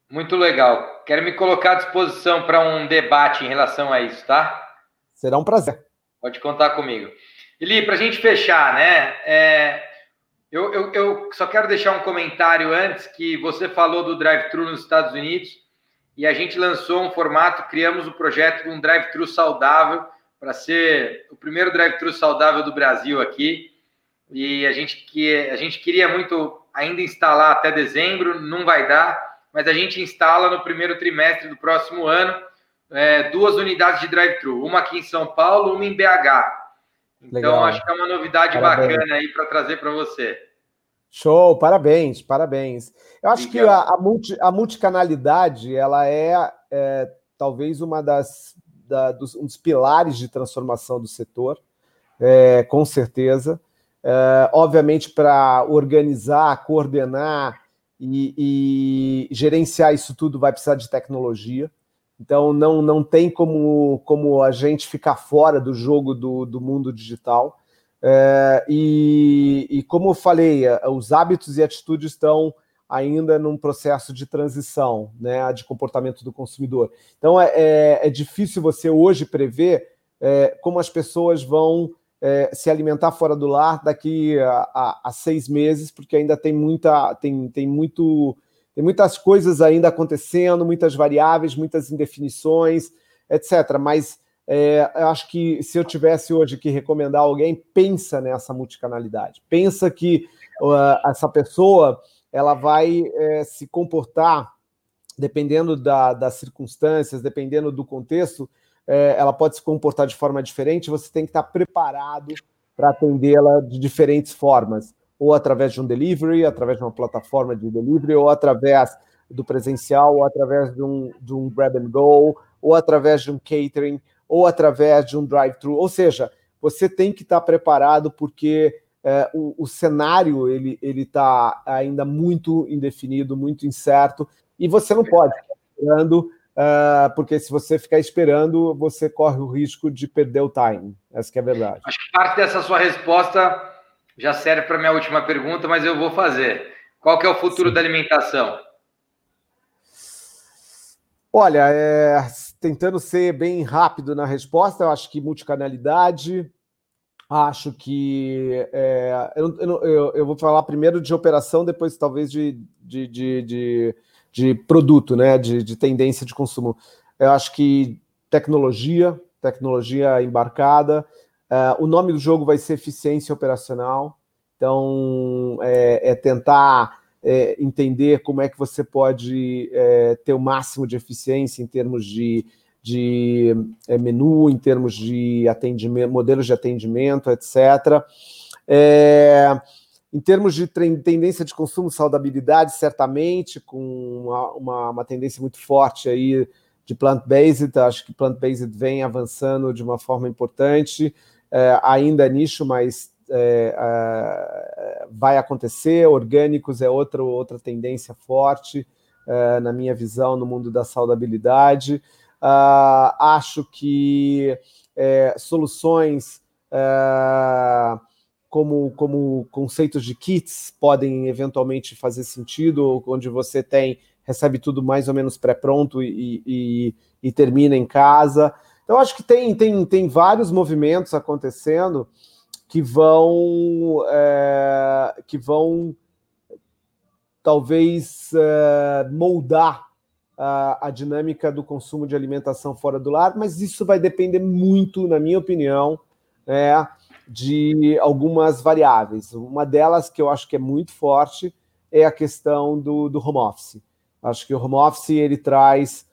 Muito legal. Quero me colocar à disposição para um debate em relação a isso, tá? Será um prazer. Pode contar comigo. Eli, para a gente fechar, né? É, eu, eu, eu, só quero deixar um comentário antes que você falou do drive-thru nos Estados Unidos e a gente lançou um formato, criamos o um projeto de um drive-thru saudável para ser o primeiro drive-thru saudável do Brasil aqui. E a gente, que, a gente queria muito ainda instalar até dezembro, não vai dar, mas a gente instala no primeiro trimestre do próximo ano é, duas unidades de drive-thru, uma aqui em São Paulo, uma em BH. Então, Legal. acho que é uma novidade parabéns. bacana aí para trazer para você. Show, parabéns, parabéns. Eu acho que a, a, multi, a multicanalidade ela é, é talvez uma das da, dos, um dos pilares de transformação do setor, é, com certeza. Uh, obviamente, para organizar, coordenar e, e, gerenciar isso tudo vai precisar de tecnologia. Então, não, não tem como, como a gente ficar fora do jogo do, do mundo digital. Uh, e, e, como eu falei, uh, os hábitos e atitudes estão ainda num processo de transição né, de comportamento do consumidor. Então, é, é, é difícil você hoje prever é, como as pessoas vão é, se alimentar fora do lar daqui a, a, a, seis meses, porque ainda tem muita, tem, tem muito, tem muitas coisas ainda acontecendo, muitas variáveis, muitas indefinições, etc. Mas é, eu acho que se eu tivesse hoje que recomendar alguém, pensa nessa multicanalidade, pensa que uh, essa pessoa ela vai é, se comportar dependendo da, das circunstâncias, dependendo do contexto, é, ela pode se comportar de forma diferente, você tem que estar preparado para atendê-la de diferentes formas, ou através de um delivery, através de uma plataforma de delivery, ou através do presencial, ou através de um, de um grab and go, ou através de um catering, ou através de um drive-thru. Ou seja, você tem que estar preparado porque é, o, o, cenário ele está ainda muito indefinido, muito incerto, e você não pode ficar esperando, uh, porque se você ficar esperando, você corre o risco de perder o time. Essa é a verdade. Acho que parte dessa sua resposta já serve para minha última pergunta, mas eu vou fazer. Qual que é o futuro Sim. da alimentação? Olha, é, tentando ser bem rápido na resposta, eu acho que multicanalidade, acho que. É, eu, eu, eu, vou falar primeiro de operação, depois talvez de, de, de, de, de produto, né? De, de tendência de consumo. Eu acho que tecnologia, tecnologia embarcada. É, o nome do jogo vai ser eficiência operacional. Então, é, é tentar é, entender como é que você pode é, ter o máximo de eficiência em termos de, de é, menu, em termos de atendimento, modelos de atendimento, etc. É, em termos de tendência de consumo, saudabilidade, certamente, com uma, uma, uma tendência muito forte aí de plant-based, acho que plant-based vem avançando de uma forma importante, é, ainda nicho, mas é, é, vai acontecer. Orgânicos é outra, outra tendência forte, é, na minha visão, no mundo da saudabilidade. Uh, acho que é, soluções como, como conceitos de kits podem eventualmente fazer sentido, onde você tem recebe tudo mais ou menos pré-pronto e, e, e, termina em casa. Então, acho que tem, tem, tem vários movimentos acontecendo que vão é, que vão talvez é, moldar a, a, dinâmica do consumo de alimentação fora do lar, mas isso vai depender muito, na minha opinião, é, de algumas variáveis. Uma delas que eu acho que é muito forte é a questão do, do home office. Acho que o home office ele traz,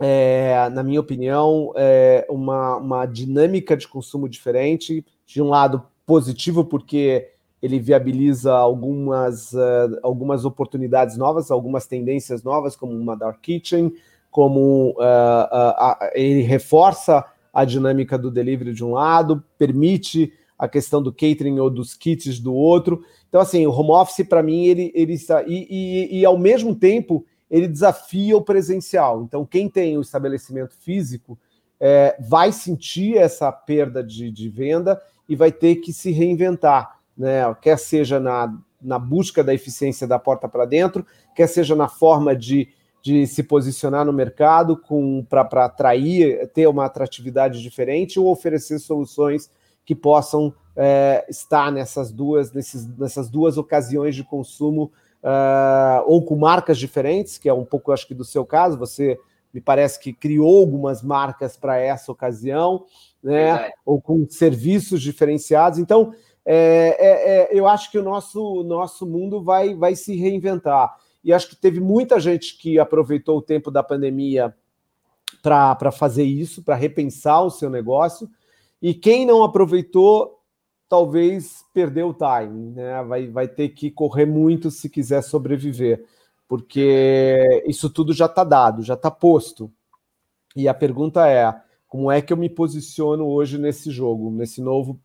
é, na minha opinião, é, uma, uma dinâmica de consumo diferente de um lado positivo, porque ele viabiliza algumas, uh, algumas oportunidades novas, algumas tendências novas, como uma Dark Kitchen, como uh, uh, ele reforça a dinâmica do delivery de um lado, permite a questão do catering ou dos kits do outro. Então, assim, o home office, para mim, ele, ele está. E, e, e, ao mesmo tempo, ele desafia o presencial. Então, quem tem o estabelecimento físico é, vai sentir essa perda de, de venda e vai ter que se reinventar, né? quer seja na, na busca da eficiência da porta para dentro, quer seja na forma de, de se posicionar no mercado para atrair, ter uma atratividade diferente ou oferecer soluções que possam é, estar nessas duas, nesses, nessas duas ocasiões de consumo, uh, ou com marcas diferentes, que é um pouco, acho que, do seu caso, você me parece que criou algumas marcas para essa ocasião, né? Ou com serviços diferenciados. Então, é, é, é, eu acho que o nosso, nosso mundo vai, vai se reinventar. E acho que teve muita gente que aproveitou o tempo da pandemia para fazer isso, para repensar o seu negócio. E quem não aproveitou, talvez perdeu o time, né? Vai, vai ter que correr muito se quiser sobreviver, porque isso tudo já está dado, já está posto. E a pergunta é: como é que eu me posiciono hoje nesse jogo, nesse novo,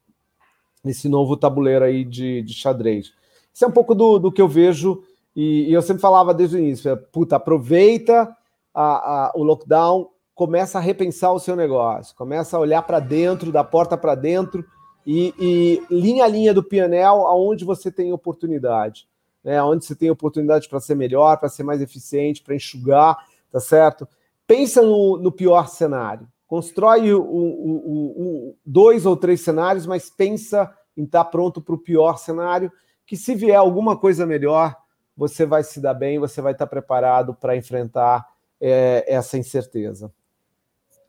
nesse novo tabuleiro aí de, de xadrez. Isso é um pouco do, do que eu vejo, e, e eu sempre falava desde o início: puta, aproveita a, a, o lockdown, começa a repensar o seu negócio, começa a olhar para dentro, da porta para dentro, e, e, linha a linha do pianel aonde você tem oportunidade, né? Onde você tem oportunidade para ser melhor, para ser mais eficiente, para enxugar, tá certo? Pensa no, no pior cenário constrói o, o, o, dois ou três cenários, mas pensa em estar tá pronto para o pior cenário, que se vier alguma coisa melhor, você vai se dar bem, você vai estar tá preparado para enfrentar é, essa incerteza.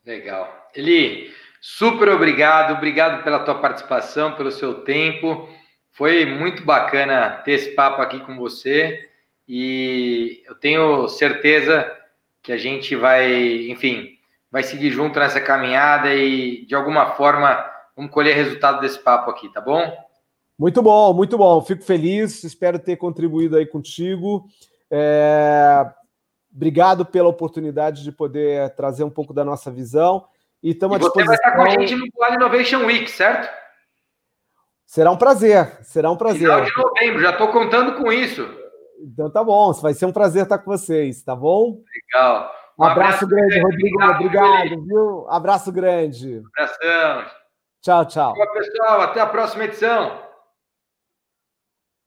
Legal. Eli, super obrigado, obrigado pela tua participação, pelo seu tempo. Foi muito bacana ter esse papo aqui com você e eu tenho certeza que a gente vai, enfim, vai seguir junto nessa caminhada e, de alguma forma, vamos colher resultado desse papo aqui, tá bom? Muito bom, muito bom. Fico feliz, espero ter contribuído aí contigo. É, Obrigado pela oportunidade de poder trazer um pouco da nossa visão. E estamos à disposição. Você vai estar com a gente no Dual Innovation Week, certo? Será um prazer, será um prazer. Final de novembro, já estou contando com isso. Então tá bom, vai ser um prazer estar com vocês, tá bom? Legal. Um, um abraço, abraço, grande, Rodrigo. Obrigado, obrigado viu? Abraço grande. Abração. Tchau, tchau. Tchau, pessoal. Até a próxima edição.